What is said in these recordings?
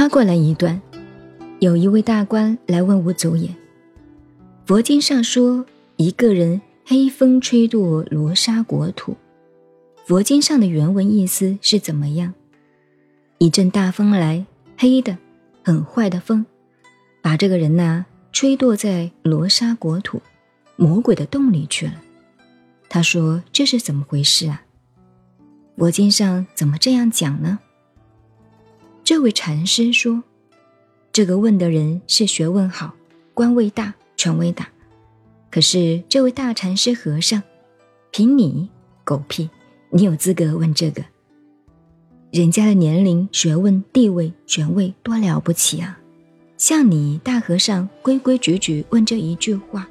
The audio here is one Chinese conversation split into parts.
插过来一段，有一位大官来问吴祖衍：“佛经上说，一个人黑风吹堕罗刹国土，佛经上的原文意思是怎么样？一阵大风来，黑的，很坏的风，把这个人呐吹堕在罗刹国土，魔鬼的洞里去了。”他说：“这是怎么回事啊？佛经上怎么这样讲呢？”这位禅师说：“这个问的人是学问好，官位大，权威大。可是这位大禅师和尚，凭你狗屁，你有资格问这个？人家的年龄、学问、地位、权位多了不起啊！像你大和尚规规矩矩问这一句话，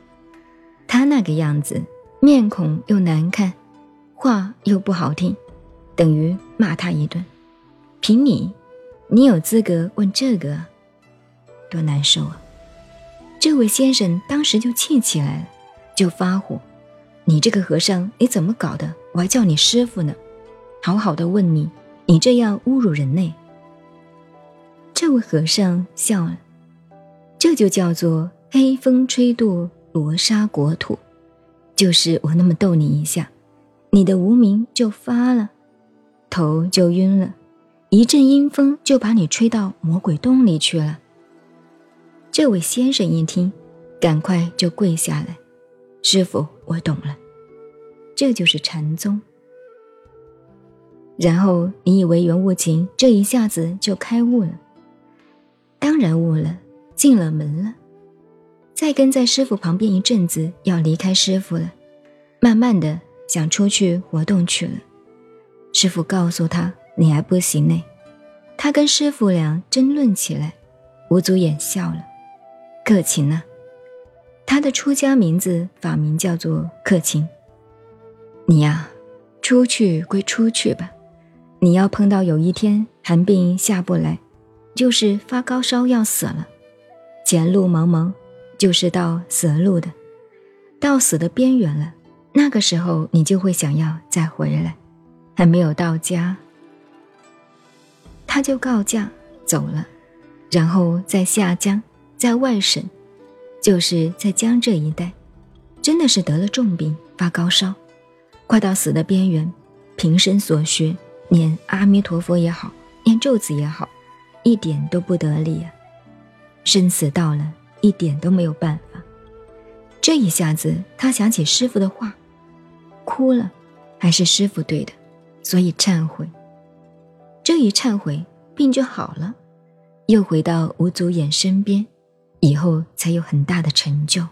他那个样子，面孔又难看，话又不好听，等于骂他一顿。凭你。”你有资格问这个，多难受啊！这位先生当时就气起来了，就发火：“你这个和尚，你怎么搞的？我还叫你师傅呢！好好的问你，你这样侮辱人类。”这位和尚笑了：“这就叫做黑风吹堕罗刹国土，就是我那么逗你一下，你的无名就发了，头就晕了。”一阵阴风就把你吹到魔鬼洞里去了。这位先生一听，赶快就跪下来：“师傅，我懂了，这就是禅宗。”然后你以为袁悟净这一下子就开悟了？当然悟了，进了门了。再跟在师傅旁边一阵子，要离开师傅了，慢慢的想出去活动去了。师傅告诉他。你还不行呢，他跟师傅俩争论起来。吴祖衍笑了，克勤呢？他的出家名字法名叫做克勤。你呀，出去归出去吧，你要碰到有一天寒病下不来，就是发高烧要死了，前路茫茫，就是到死路的，到死的边缘了，那个时候你就会想要再回来，还没有到家。他就告假走了，然后在下江，在外省，就是在江浙一带，真的是得了重病，发高烧，快到死的边缘，平生所学念阿弥陀佛也好，念咒子也好，一点都不得力啊！生死到了，一点都没有办法。这一下子，他想起师傅的话，哭了，还是师傅对的，所以忏悔。这一忏悔，病就好了，又回到吴祖衍身边，以后才有很大的成就。